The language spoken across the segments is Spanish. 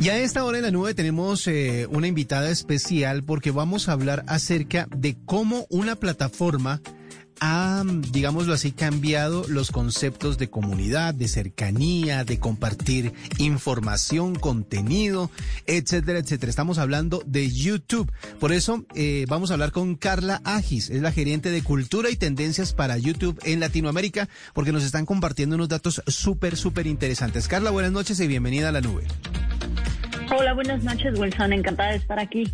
Y a esta hora en la nube tenemos eh, una invitada especial porque vamos a hablar acerca de cómo una plataforma ha, digámoslo así, cambiado los conceptos de comunidad, de cercanía, de compartir información, contenido, etcétera, etcétera. Estamos hablando de YouTube. Por eso eh, vamos a hablar con Carla Agis, es la gerente de cultura y tendencias para YouTube en Latinoamérica, porque nos están compartiendo unos datos súper, súper interesantes. Carla, buenas noches y bienvenida a la nube. Hola, buenas noches, Wilson. Encantada de estar aquí.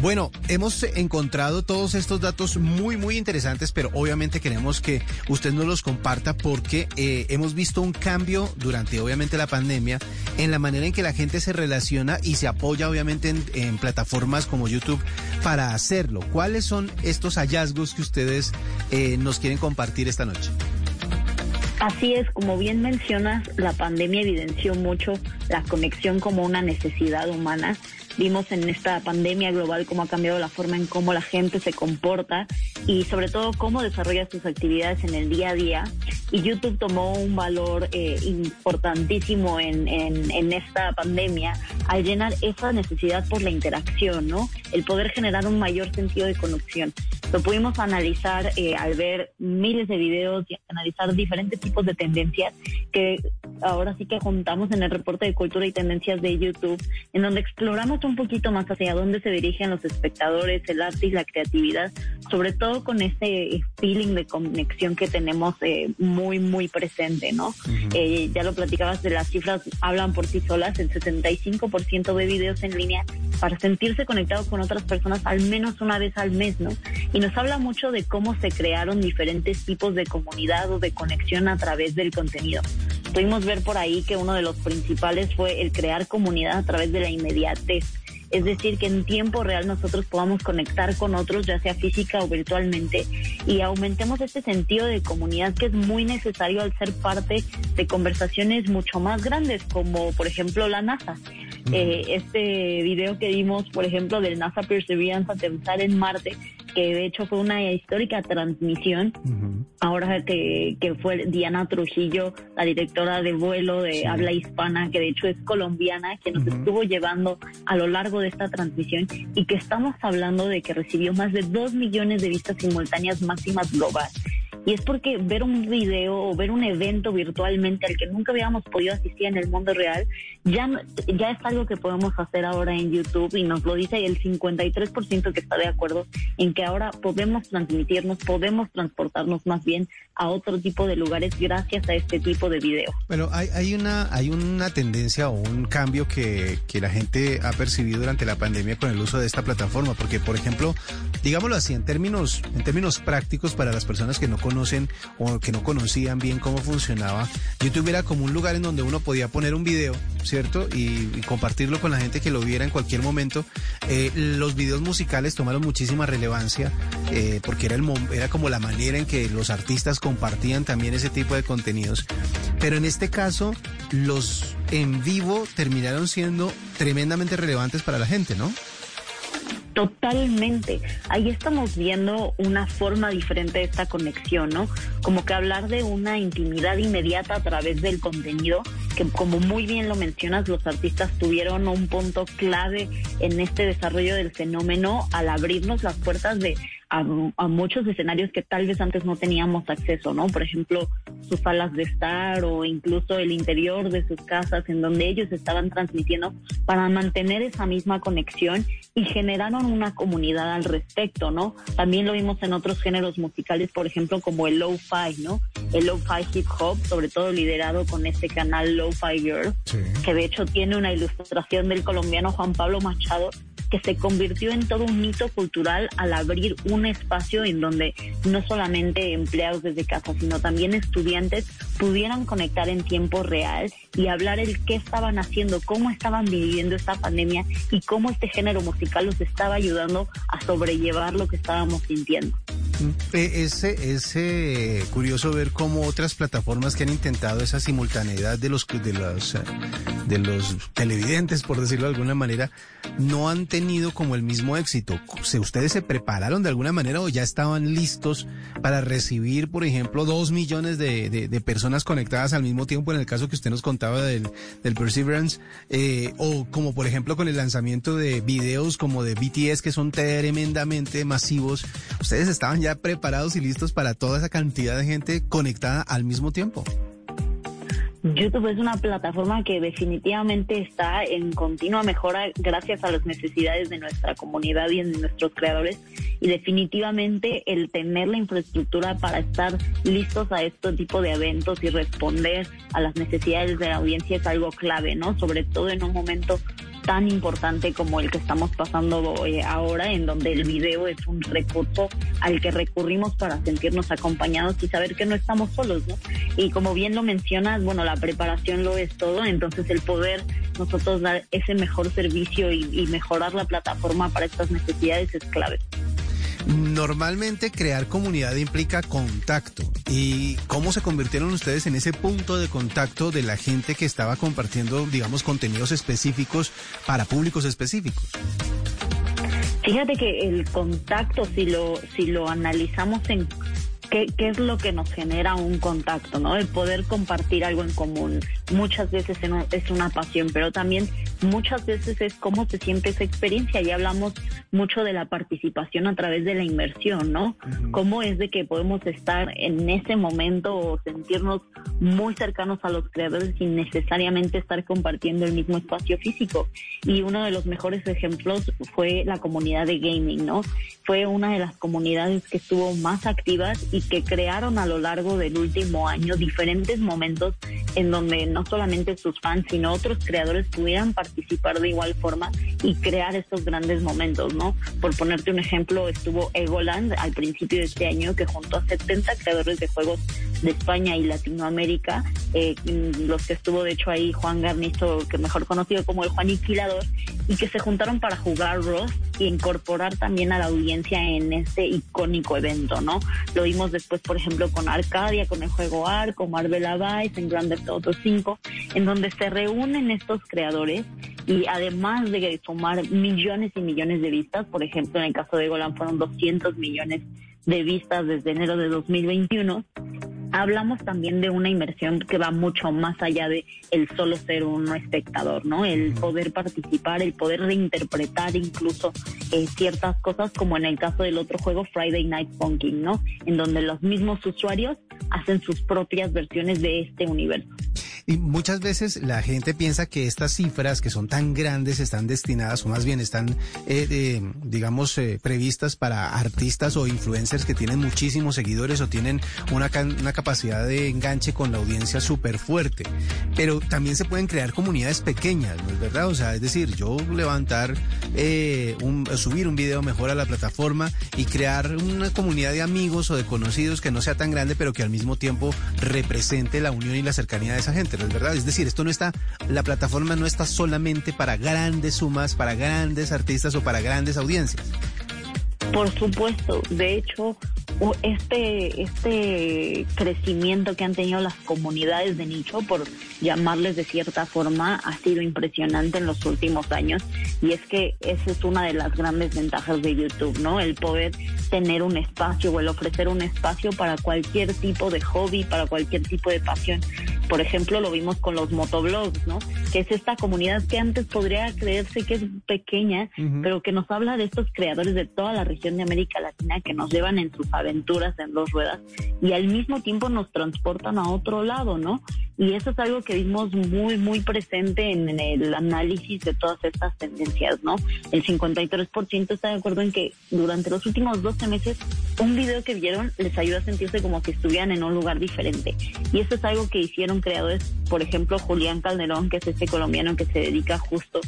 Bueno, hemos encontrado todos estos datos muy, muy interesantes, pero obviamente queremos que usted nos los comparta porque eh, hemos visto un cambio durante, obviamente, la pandemia en la manera en que la gente se relaciona y se apoya, obviamente, en, plataformas como YouTube para hacerlo. ¿Cuáles son estos hallazgos que ustedes eh, nos quieren compartir esta noche? Así es, como bien mencionas, la pandemia evidenció mucho la conexión como una necesidad humana Vimos en esta pandemia global cómo ha cambiado la forma en cómo la gente se comporta y sobre todo cómo desarrolla sus actividades en el día a día. Y YouTube tomó un valor eh, importantísimo en, en, esta pandemia al llenar esa necesidad por la interacción, ¿no? El poder generar un mayor sentido de conexión. Lo pudimos analizar eh, al ver miles de videos y analizar diferentes tipos de tendencias que ahora sí que juntamos en el reporte de cultura y tendencias de YouTube, en donde exploramos un poquito más hacia dónde se dirigen los espectadores, el arte y la creatividad, sobre todo con ese feeling de conexión que tenemos eh, muy, muy presente, ¿no? Eh, ya lo platicabas de las cifras, hablan por sí solas, el 75% de videos en línea para sentirse conectado con otras personas al menos una vez al mes, ¿no? Y nos habla mucho de cómo se crearon diferentes tipos de comunidad o de conexión a través del contenido. Pudimos ver por ahí que uno de los principales fue el crear comunidad a través de la inmediatez es decir, que en tiempo real nosotros podamos conectar con otros, ya sea física o virtualmente, y aumentemos este sentido de comunidad que es muy necesario al ser parte de conversaciones mucho más grandes, como por ejemplo la NASA. Eh, este video que vimos, por ejemplo, del NASA Perseverance aterrizar en Marte, que de hecho fue una histórica transmisión, ahora que, que, fue Diana Trujillo, la directora de vuelo de habla hispana, que de hecho es colombiana, que nos estuvo llevando a lo largo de esta transmisión y que estamos hablando de que recibió más de dos millones de vistas simultáneas máximas global. Y es porque ver un video o ver un evento virtualmente al que nunca habíamos podido asistir en el mundo real, ya, ya es algo que podemos hacer ahora en YouTube y nos lo dice el 53% que está de acuerdo en que ahora podemos transmitirnos, podemos transportarnos más bien a otro tipo de lugares gracias a este tipo de video. Bueno, hay, hay, una, hay una tendencia o un cambio que, que la gente ha percibido durante la pandemia con el uso de esta plataforma, porque por ejemplo, digámoslo así, en términos, en términos prácticos para las personas que no conocen, conocen o que no conocían bien cómo funcionaba, YouTube era como un lugar en donde uno podía poner un video, ¿cierto? Y, compartirlo con la gente que lo viera en cualquier momento. Eh, los videos musicales tomaron muchísima relevancia eh, porque era, el, era como la manera en que los artistas compartían también ese tipo de contenidos. Pero en este caso, los en vivo terminaron siendo tremendamente relevantes para la gente, ¿no? Totalmente. Ahí estamos viendo una forma diferente de esta conexión, ¿no? Como que hablar de una intimidad inmediata a través del contenido, que como muy bien lo mencionas, los artistas tuvieron un punto clave en este desarrollo del fenómeno al abrirnos las puertas de a, muchos escenarios que tal vez antes no teníamos acceso, ¿no? Por ejemplo, sus salas de estar o incluso el interior de sus casas en donde ellos estaban transmitiendo para mantener esa misma conexión y generaron una comunidad al respecto, ¿no? También lo vimos en otros géneros musicales, por ejemplo, como el lo-fi, ¿no? El lo-fi hip hop, sobre todo liderado con este canal Lo-Fi Girl, que de hecho tiene una ilustración del colombiano Juan Pablo Machado se convirtió en todo un mito cultural al abrir un espacio en donde no solamente empleados desde casa, sino también estudiantes pudieran conectar en tiempo real y hablar el qué estaban haciendo, cómo estaban viviendo esta pandemia y cómo este género musical los estaba ayudando a sobrellevar lo que estábamos sintiendo. Es, es curioso ver cómo otras plataformas que han intentado esa simultaneidad de los, de los, de los televidentes, por decirlo de alguna manera, no han tenido como el mismo éxito. ¿Ustedes se prepararon de alguna manera o ya estaban listos para recibir, por ejemplo, dos millones de, de, personas conectadas al mismo tiempo en el caso que usted nos contaba del, del Perseverance? Eh, o como por ejemplo con el lanzamiento de videos como de BTS que son tremendamente masivos. ¿Ustedes estaban ya preparados y listos para toda esa cantidad de gente conectada al mismo tiempo? YouTube es una plataforma que definitivamente está en continua mejora gracias a las necesidades de nuestra comunidad y de nuestros creadores y definitivamente el tener la infraestructura para estar listos a este tipo de eventos y responder a las necesidades de la audiencia es algo clave, ¿no? Sobre todo en un momento tan importante como el que estamos pasando eh, ahora, en donde el video es un recurso al que recurrimos para sentirnos acompañados y saber que no estamos solos, ¿no? Y como bien lo mencionas, bueno, la preparación lo es todo, entonces el poder nosotros dar ese mejor servicio y mejorar la plataforma para estas necesidades es clave. Normalmente crear comunidad implica contacto. ¿Y cómo se convirtieron ustedes en ese punto de contacto de la gente que estaba compartiendo, digamos, contenidos específicos para públicos específicos? Fíjate que el contacto, si lo, si lo analizamos en ¿Qué, ¿Qué, es lo que nos genera un contacto, ¿no? El poder compartir algo en común. Muchas veces es una pasión, pero también muchas veces es cómo se siente esa experiencia. Y hablamos mucho de la participación a través de la inmersión, ¿no? Cómo es de que podemos estar en ese momento o sentirnos muy cercanos a los creadores sin necesariamente estar compartiendo el mismo espacio físico. Y uno de los mejores ejemplos fue la comunidad de gaming, ¿no? Fue una de las comunidades que estuvo más activas y que crearon a lo largo del último año diferentes momentos en donde no solamente sus fans, sino otros creadores pudieran participar de igual forma y crear estos grandes momentos, ¿no? Por ponerte un ejemplo, estuvo Egoland al principio de este año que junto a 70 creadores de juegos de España y Latinoamérica, eh, los que estuvo de hecho ahí Juan Garnizo, que mejor conocido como el Juan Inquilador, y que se juntaron para jugar y incorporar también a la audiencia en este icónico evento, ¿no? Lo vimos después, por ejemplo, con Arcadia, con el juego Arco, Marvel Vice, en Grand Theft Auto 5, en donde se reúnen estos creadores y además de tomar millones y millones de vistas, por ejemplo, en el caso de Golan fueron 200 millones de vistas desde enero de 2021, hablamos también de una inversión que va mucho más allá de el solo ser un espectador, ¿no? El poder participar, el poder reinterpretar incluso eh, ciertas cosas, como en el caso del otro juego Friday Night Funkin', ¿no? En donde los mismos usuarios hacen sus propias versiones de este universo. Y muchas veces la gente piensa que estas cifras que son tan grandes están destinadas o más bien están, eh, digamos, eh, previstas para artistas o influencers que tienen muchísimos seguidores o tienen una, una capacidad de enganche con la audiencia súper fuerte. Pero también se pueden crear comunidades pequeñas, ¿no es verdad? O sea, es decir, yo levantar, eh, un, subir un video mejor a la plataforma y crear una comunidad de amigos o de conocidos que no sea tan grande, pero que al mismo tiempo represente la unión y la cercanía de esa gente. ¿Es verdad? Es decir, esto no está, la plataforma no está solamente para grandes sumas, para grandes artistas o para grandes audiencias. Por supuesto, de hecho, este, este crecimiento que han tenido las comunidades de nicho, por llamarles de cierta forma, ha sido impresionante en los últimos años. Y es que esa es una de las grandes ventajas de YouTube, ¿no? El poder tener un espacio o el ofrecer un espacio para cualquier tipo de hobby, para cualquier tipo de pasión. Por ejemplo, lo vimos con los motoblogs, ¿no? Que es esta comunidad que antes podría creerse que es pequeña, pero que nos habla de estos creadores de toda la región de América Latina que nos llevan en sus aventuras en dos ruedas y al mismo tiempo nos transportan a otro lado, ¿no? Y eso es algo que vimos muy, muy presente en, el análisis de todas estas tendencias, ¿no? El 53% está de acuerdo en que durante los últimos 12 meses un video que vieron les ayuda a sentirse como que estuvieran en un lugar diferente. Y eso es algo que hicieron creadores, por ejemplo, Julián Calderón, que es este colombiano que se dedica justo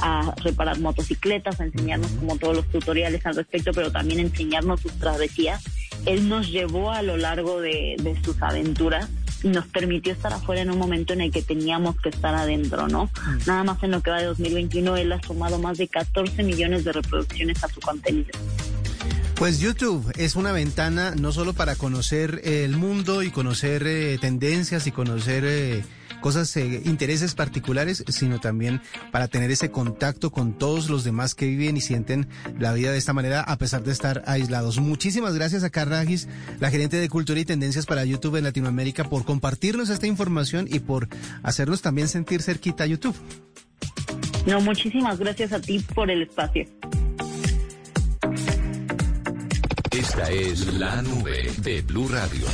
a reparar motocicletas, a enseñarnos como todos los tutoriales al respecto, pero también enseñarnos sus travesías. Él nos llevó a lo largo de, sus aventuras nos permitió estar afuera en un momento en el que teníamos que estar adentro, ¿no? Mm. Nada más en lo que va de 2021, él ha sumado más de 14 millones de reproducciones a su contenido. Pues YouTube es una ventana no solo para conocer el mundo y conocer eh, tendencias y conocer eh, cosas, eh, intereses particulares, sino también para tener ese contacto con todos los demás que viven y sienten la vida de esta manera a pesar de estar aislados. Muchísimas gracias a Carragis, la gerente de Cultura y Tendencias para YouTube en Latinoamérica, por compartirnos esta información y por hacernos también sentir cerquita a YouTube. No, muchísimas gracias a ti por el espacio. Esta es la nube de Blue Radio.